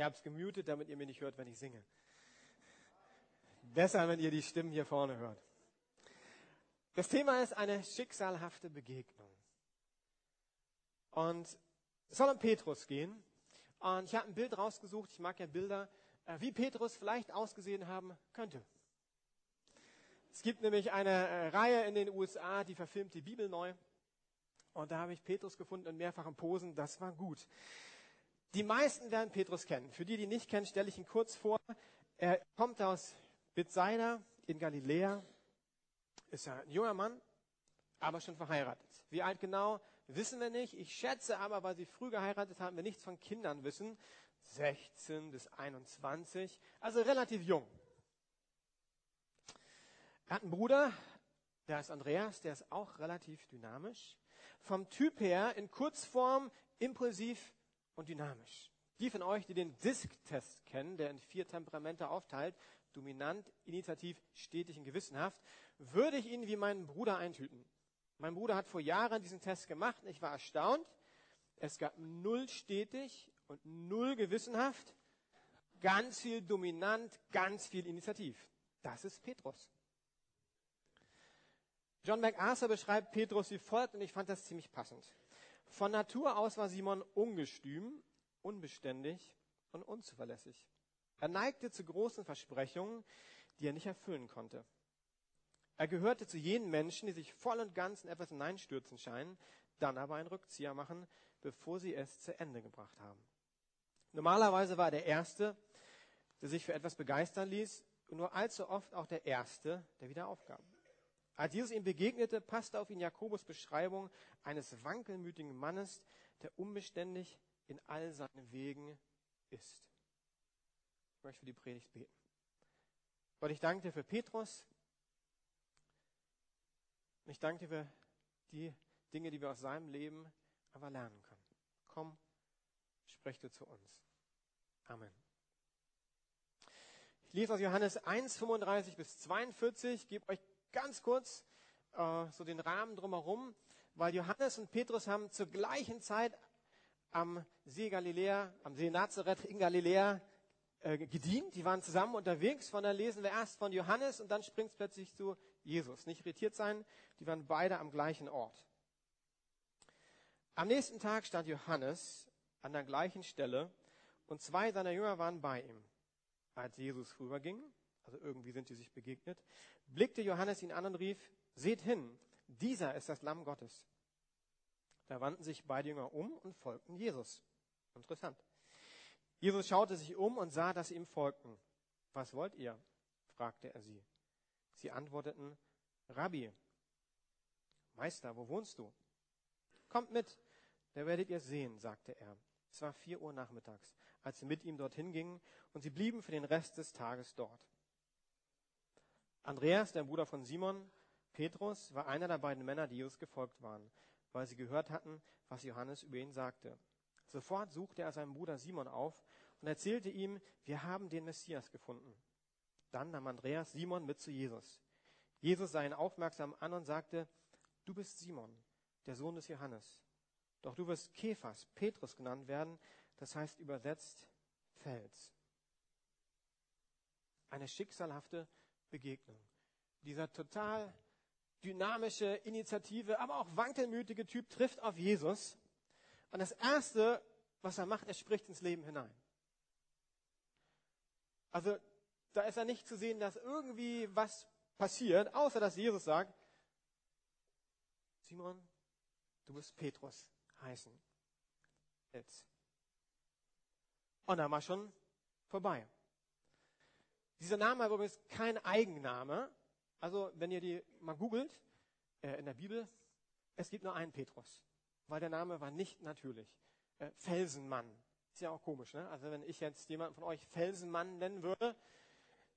Ich habe es gemutet, damit ihr mir nicht hört, wenn ich singe. Besser, wenn ihr die Stimmen hier vorne hört. Das Thema ist eine schicksalhafte Begegnung. Und es soll um Petrus gehen. Und ich habe ein Bild rausgesucht. Ich mag ja Bilder, äh, wie Petrus vielleicht ausgesehen haben könnte. Es gibt nämlich eine äh, Reihe in den USA, die verfilmt die Bibel neu. Und da habe ich Petrus gefunden in mehrfachen Posen. Das war gut. Die meisten werden Petrus kennen. Für die, die ihn nicht kennen, stelle ich ihn kurz vor. Er kommt aus Bethsaida in Galiläa. Ist ein junger Mann, aber schon verheiratet. Wie alt genau, wissen wir nicht. Ich schätze aber, weil sie früh geheiratet haben, wir nichts von Kindern wissen. 16 bis 21, also relativ jung. Er hat einen Bruder, der ist Andreas, der ist auch relativ dynamisch. Vom Typ her in Kurzform impulsiv und dynamisch. Die von euch, die den Disk-Test kennen, der in vier Temperamente aufteilt, dominant, initiativ, stetig und gewissenhaft, würde ich ihn wie meinen Bruder eintüten. Mein Bruder hat vor Jahren diesen Test gemacht und ich war erstaunt. Es gab null stetig und null gewissenhaft, ganz viel dominant, ganz viel initiativ. Das ist Petrus. John MacArthur beschreibt Petrus wie folgt und ich fand das ziemlich passend. Von Natur aus war Simon ungestüm, unbeständig und unzuverlässig. Er neigte zu großen Versprechungen, die er nicht erfüllen konnte. Er gehörte zu jenen Menschen, die sich voll und ganz in etwas hineinstürzen scheinen, dann aber einen Rückzieher machen, bevor sie es zu Ende gebracht haben. Normalerweise war er der Erste, der sich für etwas begeistern ließ, und nur allzu oft auch der Erste, der wieder aufgab. Als Jesus ihm begegnete, passte auf ihn Jakobus Beschreibung eines wankelmütigen Mannes, der unbeständig in all seinen Wegen ist. Ich möchte für die Predigt beten. Gott, ich danke dir für Petrus. Und ich danke dir für die Dinge, die wir aus seinem Leben aber lernen können. Komm, sprech du zu uns. Amen. Ich lese aus Johannes 1, 35 bis 42, gebe euch ganz kurz äh, so den Rahmen drumherum, weil Johannes und Petrus haben zur gleichen Zeit am See Galiläa, am See Nazareth in Galiläa äh, gedient. Die waren zusammen unterwegs. Von da lesen wir erst von Johannes und dann springt es plötzlich zu Jesus. Nicht irritiert sein, die waren beide am gleichen Ort. Am nächsten Tag stand Johannes an der gleichen Stelle und zwei seiner Jünger waren bei ihm. Als Jesus vorüberging, also irgendwie sind sie sich begegnet, blickte Johannes ihn an und rief, seht hin, dieser ist das Lamm Gottes. Da wandten sich beide Jünger um und folgten Jesus. Interessant. Jesus schaute sich um und sah, dass sie ihm folgten. Was wollt ihr? fragte er sie. Sie antworteten, Rabbi, Meister, wo wohnst du? Kommt mit, da werdet ihr sehen, sagte er. Es war vier Uhr nachmittags, als sie mit ihm dorthin gingen, und sie blieben für den Rest des Tages dort. Andreas, der Bruder von Simon, Petrus, war einer der beiden Männer, die Jesus gefolgt waren, weil sie gehört hatten, was Johannes über ihn sagte. Sofort suchte er seinen Bruder Simon auf und erzählte ihm, wir haben den Messias gefunden. Dann nahm Andreas Simon mit zu Jesus. Jesus sah ihn aufmerksam an und sagte, du bist Simon, der Sohn des Johannes. Doch du wirst Kephas, Petrus genannt werden, das heißt übersetzt Fels. Eine schicksalhafte Begegnung. Dieser total dynamische Initiative, aber auch wankelmütige Typ trifft auf Jesus. Und das Erste, was er macht, er spricht ins Leben hinein. Also da ist er nicht zu sehen, dass irgendwie was passiert, außer dass Jesus sagt, Simon, du bist Petrus heißen. Jetzt. Und dann war schon vorbei. Dieser Name war übrigens kein Eigenname. Also, wenn ihr die mal googelt, äh, in der Bibel, es gibt nur einen Petrus. Weil der Name war nicht natürlich. Äh, Felsenmann. Ist ja auch komisch, ne? Also, wenn ich jetzt jemanden von euch Felsenmann nennen würde,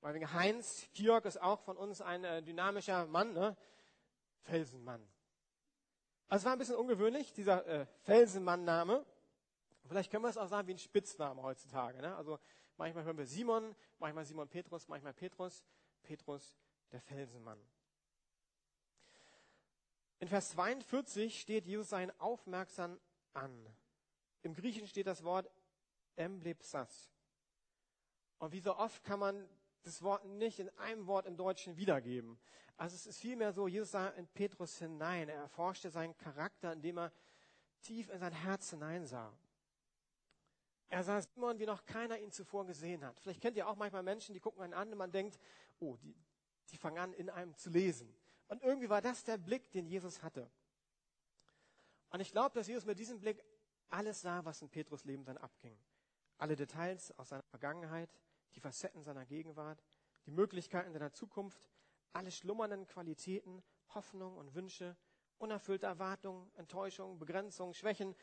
weil Heinz Georg ist auch von uns ein äh, dynamischer Mann, ne? Felsenmann. Also es war ein bisschen ungewöhnlich, dieser äh, Felsenmann-Name. Vielleicht können wir es auch sagen wie ein Spitzname heutzutage. Ne? Also manchmal hören wir Simon, manchmal Simon Petrus, manchmal Petrus, Petrus der Felsenmann. In Vers 42 steht, Jesus sei aufmerksam an. Im Griechischen steht das Wort emblepsas. Und wie so oft kann man das Wort nicht in einem Wort im Deutschen wiedergeben. Also es ist vielmehr so, Jesus sah in Petrus hinein. Er erforschte seinen Charakter, indem er tief in sein Herz hineinsah. Er sah Simon, wie noch keiner ihn zuvor gesehen hat. Vielleicht kennt ihr auch manchmal Menschen, die gucken einen an und man denkt, oh, die, die fangen an, in einem zu lesen. Und irgendwie war das der Blick, den Jesus hatte. Und ich glaube, dass Jesus mit diesem Blick alles sah, was in Petrus Leben dann abging. Alle Details aus seiner Vergangenheit, die Facetten seiner Gegenwart, die Möglichkeiten seiner Zukunft, alle schlummernden Qualitäten, Hoffnung und Wünsche, unerfüllte Erwartungen, Enttäuschungen, Begrenzungen, Schwächen,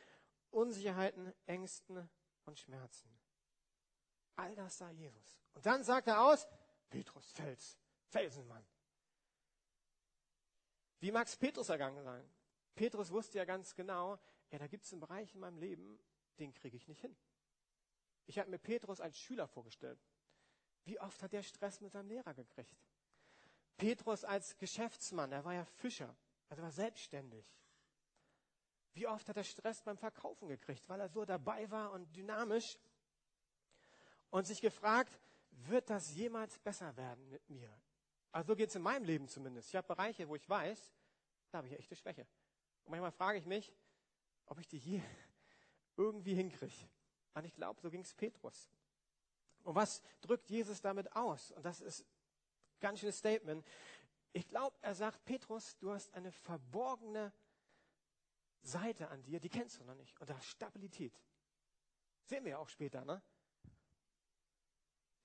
Unsicherheiten, Ängsten und Schmerzen. All das sah Jesus. Und dann sagt er aus, Petrus, Fels, Felsenmann. Wie mag es Petrus ergangen sein? Petrus wusste ja ganz genau, ja, da gibt es einen Bereich in meinem Leben, den kriege ich nicht hin. Ich habe mir Petrus als Schüler vorgestellt. Wie oft hat er Stress mit seinem Lehrer gekriegt? Petrus als Geschäftsmann, er war ja Fischer, also war selbstständig. Wie oft hat er Stress beim Verkaufen gekriegt, weil er so dabei war und dynamisch und sich gefragt, wird das jemals besser werden mit mir? Also so geht es in meinem Leben zumindest. Ich habe Bereiche, wo ich weiß, da habe ich echte Schwäche. Und manchmal frage ich mich, ob ich die hier irgendwie hinkriege. Und ich glaube, so ging es Petrus. Und was drückt Jesus damit aus? Und das ist ganz schönes Statement. Ich glaube, er sagt, Petrus, du hast eine verborgene Seite an dir, die kennst du noch nicht. Und da ist Stabilität. Sehen wir ja auch später, ne?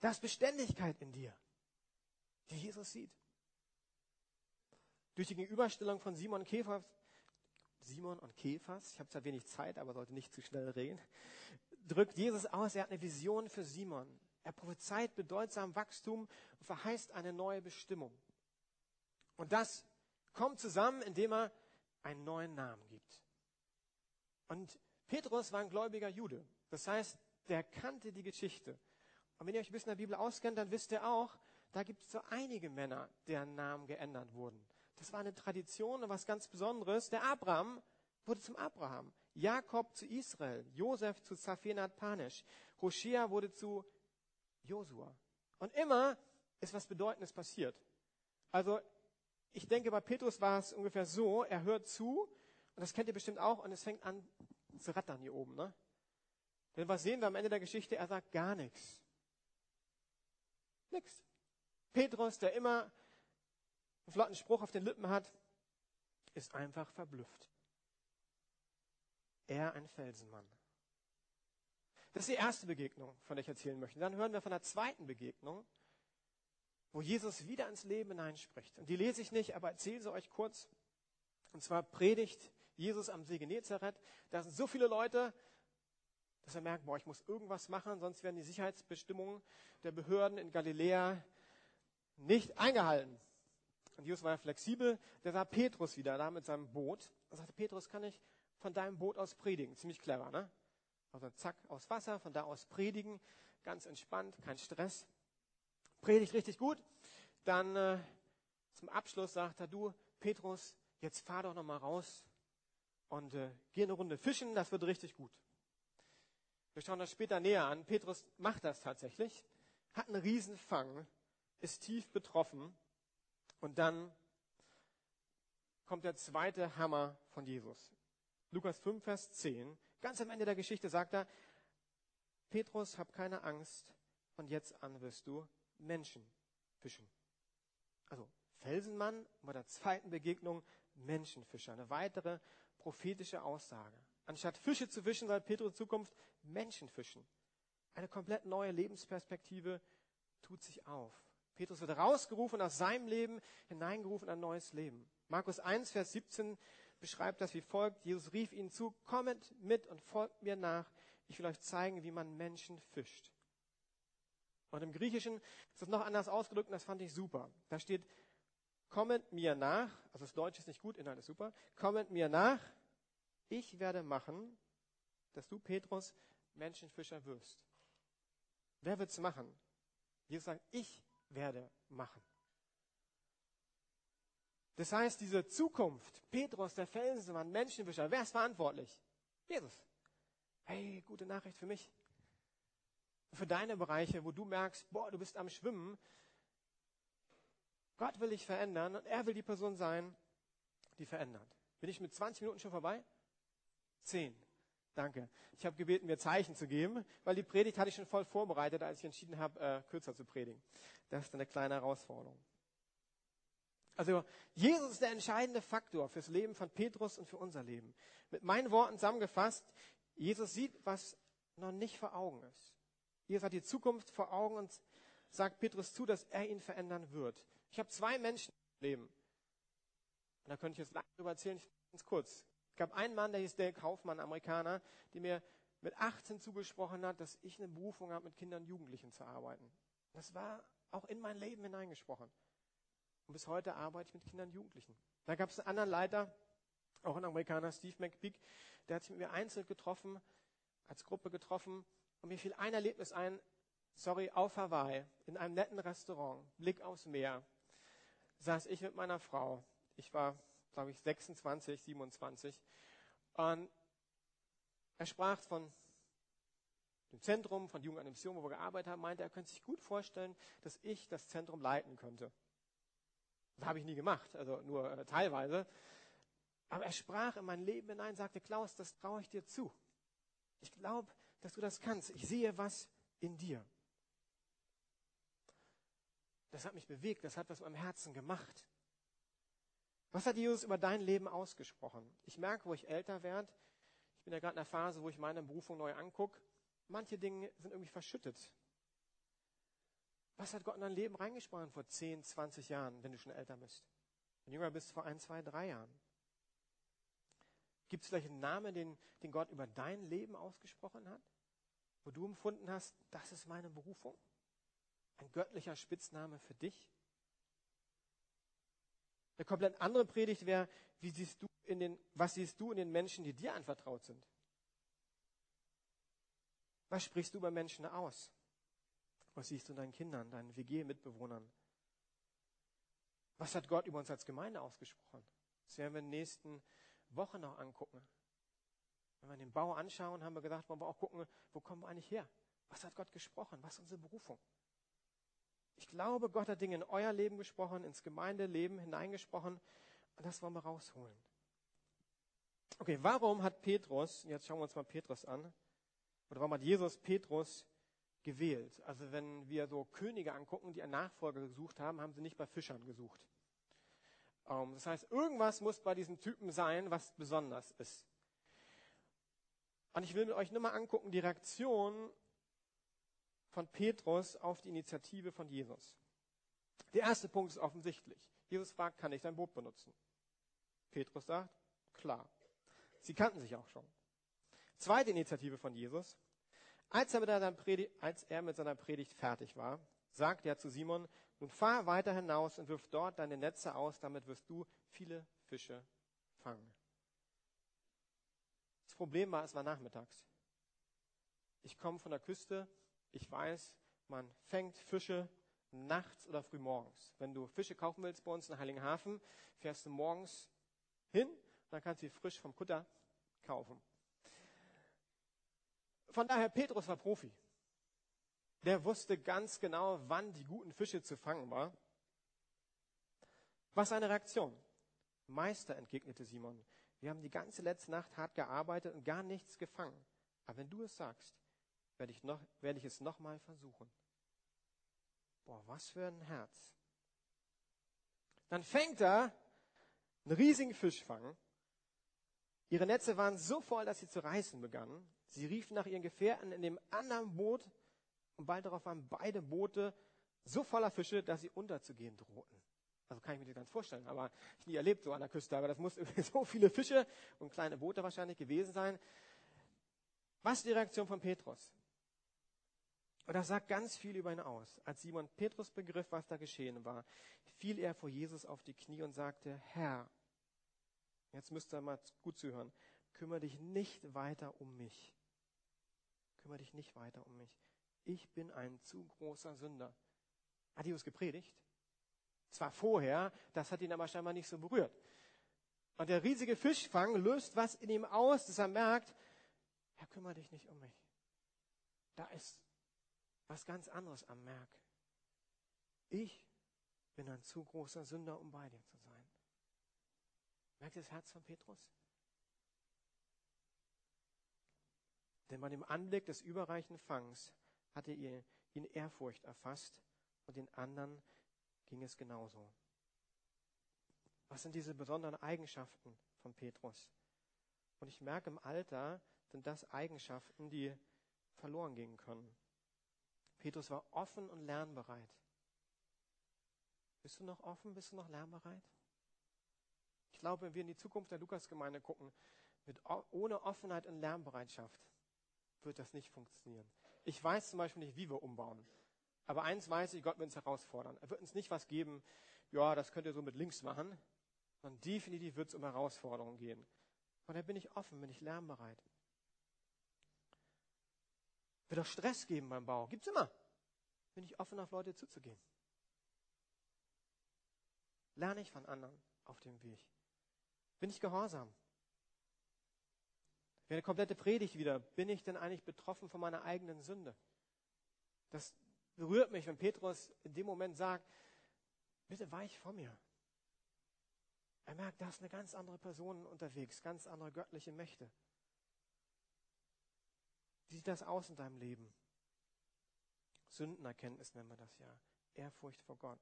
Da ist Beständigkeit in dir, die Jesus sieht. Durch die Gegenüberstellung von Simon Käfer, Simon und Käfers, ich habe zwar wenig Zeit, aber sollte nicht zu schnell reden, drückt Jesus aus, er hat eine Vision für Simon. Er prophezeit bedeutsam Wachstum und verheißt eine neue Bestimmung. Und das kommt zusammen, indem er einen neuen Namen gibt. Und Petrus war ein gläubiger Jude. Das heißt, der kannte die Geschichte. Und wenn ihr euch ein bisschen in der Bibel auskennt, dann wisst ihr auch, da gibt es so einige Männer, deren Namen geändert wurden. Das war eine Tradition und was ganz Besonderes. Der Abraham wurde zum Abraham, Jakob zu Israel, Josef zu Safenat Panisch, Hoshea wurde zu Josua. Und immer ist was Bedeutendes passiert. Also ich denke, bei Petrus war es ungefähr so, er hört zu, und das kennt ihr bestimmt auch, und es fängt an zu rattern hier oben. Ne? Denn was sehen wir am Ende der Geschichte? Er sagt gar nichts. Nix. Petrus, der immer einen flotten Spruch auf den Lippen hat, ist einfach verblüfft. Er ein Felsenmann. Das ist die erste Begegnung, von der ich erzählen möchte. Dann hören wir von der zweiten Begegnung, wo Jesus wieder ins Leben hineinspricht. Und die lese ich nicht, aber erzähle sie euch kurz. Und zwar predigt Jesus am See Genezareth. Da sind so viele Leute, dass er merkt, boah, ich muss irgendwas machen, sonst werden die Sicherheitsbestimmungen der Behörden in Galiläa nicht eingehalten. Und Jesus war ja flexibel. Der sah Petrus wieder da mit seinem Boot. Er sagte, Petrus, kann ich von deinem Boot aus predigen? Ziemlich clever, ne? Also zack, aus Wasser, von da aus predigen. Ganz entspannt, kein Stress. Predigt richtig gut. Dann äh, zum Abschluss sagt er, du, Petrus, jetzt fahr doch noch mal raus und äh, geh eine Runde fischen, das wird richtig gut. Wir schauen das später näher an. Petrus macht das tatsächlich, hat einen Riesenfang, ist tief betroffen und dann kommt der zweite Hammer von Jesus. Lukas 5, Vers 10. Ganz am Ende der Geschichte sagt er, Petrus, hab keine Angst, von jetzt an wirst du Menschen fischen. Also Felsenmann bei der zweiten Begegnung Menschenfischer. Eine weitere prophetische Aussage. Anstatt Fische zu fischen, soll Petrus in Zukunft Menschen fischen. Eine komplett neue Lebensperspektive tut sich auf. Petrus wird rausgerufen aus seinem Leben, hineingerufen in ein neues Leben. Markus 1, Vers 17 beschreibt das wie folgt. Jesus rief ihnen zu, kommet mit und folgt mir nach. Ich will euch zeigen, wie man Menschen fischt. Und im Griechischen ist das noch anders ausgedrückt und das fand ich super. Da steht, kommet mir nach, also das Deutsche ist nicht gut, Inhalt ist super, kommet mir nach, ich werde machen, dass du, Petrus, Menschenfischer wirst. Wer wird's machen? Jesus sagt, ich werde machen. Das heißt, diese Zukunft, Petrus, der Felsenmann, Menschenfischer, wer ist verantwortlich? Jesus. Hey, gute Nachricht für mich. Für deine Bereiche, wo du merkst, boah, du bist am Schwimmen. Gott will dich verändern und er will die Person sein, die verändert. Bin ich mit 20 Minuten schon vorbei? Zehn. Danke. Ich habe gebeten, mir Zeichen zu geben, weil die Predigt hatte ich schon voll vorbereitet, als ich entschieden habe, äh, kürzer zu predigen. Das ist eine kleine Herausforderung. Also Jesus ist der entscheidende Faktor fürs Leben von Petrus und für unser Leben. Mit meinen Worten zusammengefasst, Jesus sieht, was noch nicht vor Augen ist. Jesus hat die Zukunft vor Augen und sagt Petrus zu, dass er ihn verändern wird. Ich habe zwei Menschen im Leben. Und da könnte ich jetzt lange drüber erzählen, ganz kurz. Es gab einen Mann, der hieß Dale Kaufmann, Amerikaner, der mir mit 18 zugesprochen hat, dass ich eine Berufung habe, mit Kindern und Jugendlichen zu arbeiten. Das war auch in mein Leben hineingesprochen. Und bis heute arbeite ich mit Kindern und Jugendlichen. Da gab es einen anderen Leiter, auch ein Amerikaner, Steve McPeak, der hat sich mit mir einzeln getroffen, als Gruppe getroffen. Und mir fiel ein Erlebnis ein, sorry, auf Hawaii, in einem netten Restaurant, Blick aufs Meer, saß ich mit meiner Frau. Ich war, glaube ich, 26, 27. Und er sprach von dem Zentrum, von Jugend an Mission, wo wir gearbeitet haben, meinte, er könnte sich gut vorstellen, dass ich das Zentrum leiten könnte. Das habe ich nie gemacht, also nur äh, teilweise. Aber er sprach in mein Leben hinein, sagte, Klaus, das traue ich dir zu. Ich glaube, dass du das kannst. Ich sehe was in dir. Das hat mich bewegt, das hat was mit meinem Herzen gemacht. Was hat Jesus über dein Leben ausgesprochen? Ich merke, wo ich älter werde. Ich bin ja gerade in einer Phase, wo ich meine Berufung neu angucke. Manche Dinge sind irgendwie verschüttet. Was hat Gott in dein Leben reingesprochen vor 10, 20 Jahren, wenn du schon älter bist? Wenn du jünger bist, vor ein, zwei, drei Jahren. Gibt es vielleicht einen Namen, den, den Gott über dein Leben ausgesprochen hat? Wo du empfunden hast, das ist meine Berufung? Ein göttlicher Spitzname für dich? Eine komplett andere Predigt wäre, wie siehst du in den, was siehst du in den Menschen, die dir anvertraut sind? Was sprichst du bei Menschen aus? Was siehst du in deinen Kindern, deinen WG-Mitbewohnern? Was hat Gott über uns als Gemeinde ausgesprochen? Das werden wir in den nächsten Wochen noch angucken. Wenn wir den Bau anschauen, haben wir gesagt, wollen wir auch gucken, wo kommen wir eigentlich her? Was hat Gott gesprochen? Was ist unsere Berufung? Ich glaube, Gott hat Dinge in euer Leben gesprochen, ins Gemeindeleben hineingesprochen und das wollen wir rausholen. Okay, warum hat Petrus, jetzt schauen wir uns mal Petrus an, oder warum hat Jesus Petrus gewählt. Also wenn wir so Könige angucken, die einen Nachfolger gesucht haben, haben sie nicht bei Fischern gesucht. Ähm, das heißt, irgendwas muss bei diesem Typen sein, was besonders ist. Und ich will mit euch nur mal angucken, die Reaktion von Petrus auf die Initiative von Jesus. Der erste Punkt ist offensichtlich. Jesus fragt, kann ich dein Boot benutzen? Petrus sagt, klar. Sie kannten sich auch schon. Zweite Initiative von Jesus. Als er, mit seiner Predigt, er mit seiner Predigt fertig war, sagte er zu Simon, nun fahr weiter hinaus und wirf dort deine Netze aus, damit wirst du viele Fische fangen. Das Problem war, es war nachmittags. Ich komme von der Küste, ich weiß, man fängt Fische nachts oder früh morgens. Wenn du Fische kaufen willst bei uns in Heiligenhafen, fährst du morgens hin, dann kannst du sie frisch vom Kutter kaufen. Von daher, Petrus war Profi. Der wusste ganz genau, wann die guten Fische zu fangen war. Was seine Reaktion? Meister, entgegnete Simon, wir haben die ganze letzte Nacht hart gearbeitet und gar nichts gefangen. Aber wenn du es sagst, werde ich, noch, werde ich es nochmal versuchen. Boah, was für ein Herz. Dann fängt er einen riesigen Fisch fangen. Ihre Netze waren so voll, dass sie zu reißen begannen. Sie riefen nach ihren Gefährten in dem anderen Boot und bald darauf waren beide Boote so voller Fische, dass sie unterzugehen drohten. Also kann ich mir das ganz vorstellen, aber ich nie erlebt so an der Küste, aber das muss so viele Fische und kleine Boote wahrscheinlich gewesen sein. Was ist die Reaktion von Petrus? Und das sagt ganz viel über ihn aus. Als Simon Petrus begriff, was da geschehen war, fiel er vor Jesus auf die Knie und sagte, Herr, jetzt müsst ihr mal gut zuhören, kümmere dich nicht weiter um mich. Kümmere dich nicht weiter um mich. Ich bin ein zu großer Sünder. Hat Jesus gepredigt? Zwar vorher, das hat ihn aber scheinbar nicht so berührt. Und der riesige Fischfang löst was in ihm aus, dass er merkt, Herr, kümmere dich nicht um mich. Da ist was ganz anderes am Merk. Ich bin ein zu großer Sünder, um bei dir zu sein. Merkt ihr das Herz von Petrus? Denn bei dem Anblick des überreichen Fangs hatte ihn Ehrfurcht erfasst und den anderen ging es genauso. Was sind diese besonderen Eigenschaften von Petrus? Und ich merke, im Alter sind das Eigenschaften, die verloren gehen können. Petrus war offen und lernbereit. Bist du noch offen? Bist du noch lernbereit? Ich glaube, wenn wir in die Zukunft der Lukasgemeinde gucken, mit, ohne Offenheit und Lernbereitschaft wird das nicht funktionieren. Ich weiß zum Beispiel nicht, wie wir umbauen. Aber eins weiß ich, Gott wird uns herausfordern. Er wird uns nicht was geben, ja, das könnt ihr so mit links machen, sondern definitiv wird es um Herausforderungen gehen. Und da bin ich offen, bin ich lernbereit. Wird auch Stress geben beim Bau. Gibt's immer. Bin ich offen, auf Leute zuzugehen. Lerne ich von anderen auf dem Weg. Bin ich gehorsam? Wäre eine komplette Predigt wieder. Bin ich denn eigentlich betroffen von meiner eigenen Sünde? Das berührt mich, wenn Petrus in dem Moment sagt, bitte weich vor mir. Er merkt, da ist eine ganz andere Person unterwegs, ganz andere göttliche Mächte. Wie sieht das aus in deinem Leben? Sündenerkenntnis nennen wir das ja. Ehrfurcht vor Gott.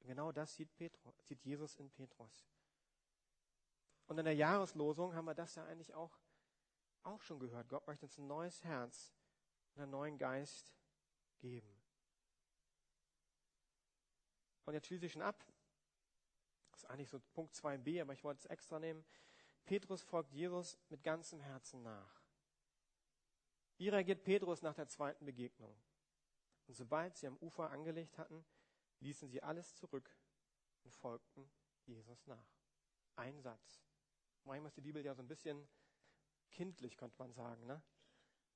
Genau das sieht, Petrus, sieht Jesus in Petrus. Und in der Jahreslosung haben wir das ja eigentlich auch, auch schon gehört. Gott möchte uns ein neues Herz und einen neuen Geist geben. Und jetzt schließe ich schon ab. Das ist eigentlich so Punkt 2b, aber ich wollte es extra nehmen. Petrus folgt Jesus mit ganzem Herzen nach. Wie reagiert Petrus nach der zweiten Begegnung? Und sobald sie am Ufer angelegt hatten, ließen sie alles zurück und folgten Jesus nach. Ein Satz. Manchmal ist die Bibel ja so ein bisschen kindlich, könnte man sagen. Ne?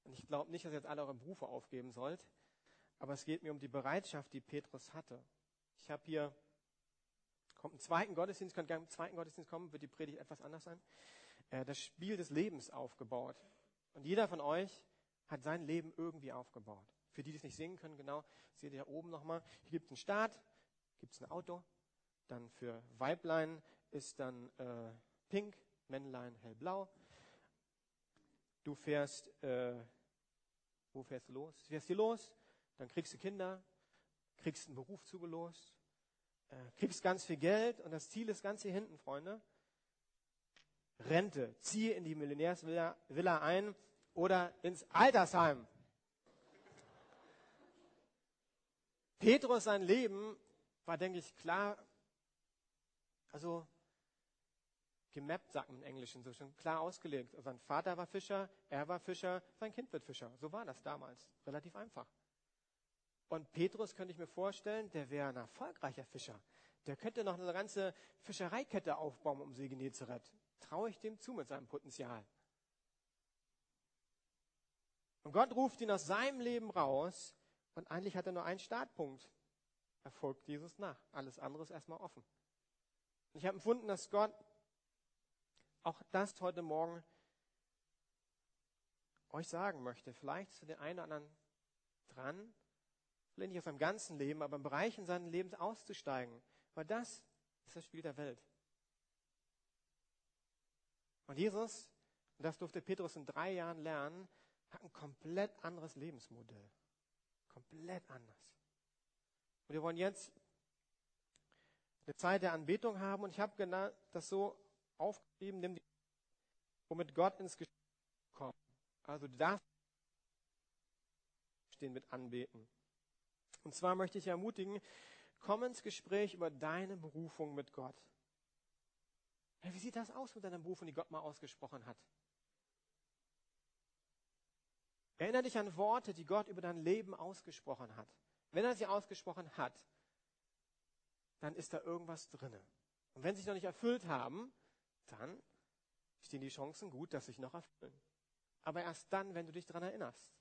Und ich glaube nicht, dass ihr jetzt alle eure Berufe aufgeben sollt, aber es geht mir um die Bereitschaft, die Petrus hatte. Ich habe hier, kommt ein zweiten Gottesdienst, könnt gerne im zweiten Gottesdienst kommen, wird die Predigt etwas anders sein. Äh, das Spiel des Lebens aufgebaut. Und jeder von euch hat sein Leben irgendwie aufgebaut. Für die, die es nicht sehen können, genau, seht ihr oben nochmal. Hier gibt es einen Start, gibt es ein Auto. Dann für Weiblein ist dann äh, pink, Männlein hellblau. Du fährst, äh, wo fährst du los? Du fährst hier los, dann kriegst du Kinder, kriegst einen Beruf zugelost, äh, kriegst ganz viel Geld und das Ziel ist ganz hier hinten, Freunde. Rente, ziehe in die Millionärsvilla Villa ein oder ins Altersheim. Petrus sein Leben war, denke ich, klar, also gemappt, sagt man im Englischen, so schon klar ausgelegt. Sein Vater war Fischer, er war Fischer, sein Kind wird Fischer. So war das damals. Relativ einfach. Und Petrus könnte ich mir vorstellen, der wäre ein erfolgreicher Fischer. Der könnte noch eine ganze Fischereikette aufbauen um See Genezareth. Traue ich dem zu mit seinem Potenzial. Und Gott ruft ihn aus seinem Leben raus und eigentlich hat er nur einen Startpunkt. Er folgt Jesus nach. Alles andere ist erstmal offen. Und ich habe empfunden, dass Gott auch das heute Morgen euch sagen möchte. Vielleicht zu den einen oder anderen dran, vielleicht nicht aus seinem ganzen Leben, aber in Bereichen seines Lebens auszusteigen. Weil das ist das Spiel der Welt. Und Jesus, und das durfte Petrus in drei Jahren lernen, hat ein komplett anderes Lebensmodell. Komplett anders. Und wir wollen jetzt eine Zeit der Anbetung haben und ich habe das so aufgeschrieben, nimm womit Gott ins Gespräch kommt. Also du darfst stehen mit anbeten. Und zwar möchte ich ermutigen, komm ins Gespräch über deine Berufung mit Gott. Wie sieht das aus mit deiner Berufung, die Gott mal ausgesprochen hat? Erinnere dich an Worte, die Gott über dein Leben ausgesprochen hat. Wenn er sie ausgesprochen hat, dann ist da irgendwas drinne. Und wenn sie sich noch nicht erfüllt haben, dann stehen die Chancen gut, dass sich noch erfüllen. Aber erst dann, wenn du dich daran erinnerst.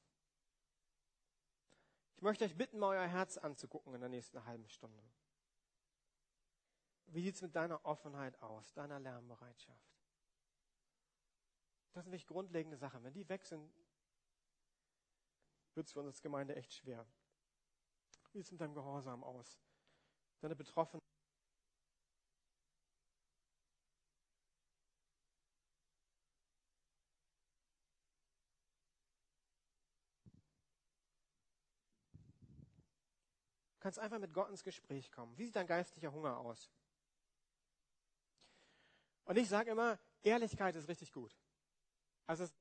Ich möchte euch bitten, mal euer Herz anzugucken in der nächsten halben Stunde. Wie sieht es mit deiner Offenheit aus, deiner Lernbereitschaft? Das sind nicht grundlegende Sachen. Wenn die weg sind, wird es für uns als Gemeinde echt schwer. Wie sieht es mit deinem Gehorsam aus? Deine Betroffenen. Kannst einfach mit Gott ins Gespräch kommen. Wie sieht dein geistlicher Hunger aus? Und ich sage immer, Ehrlichkeit ist richtig gut. Also es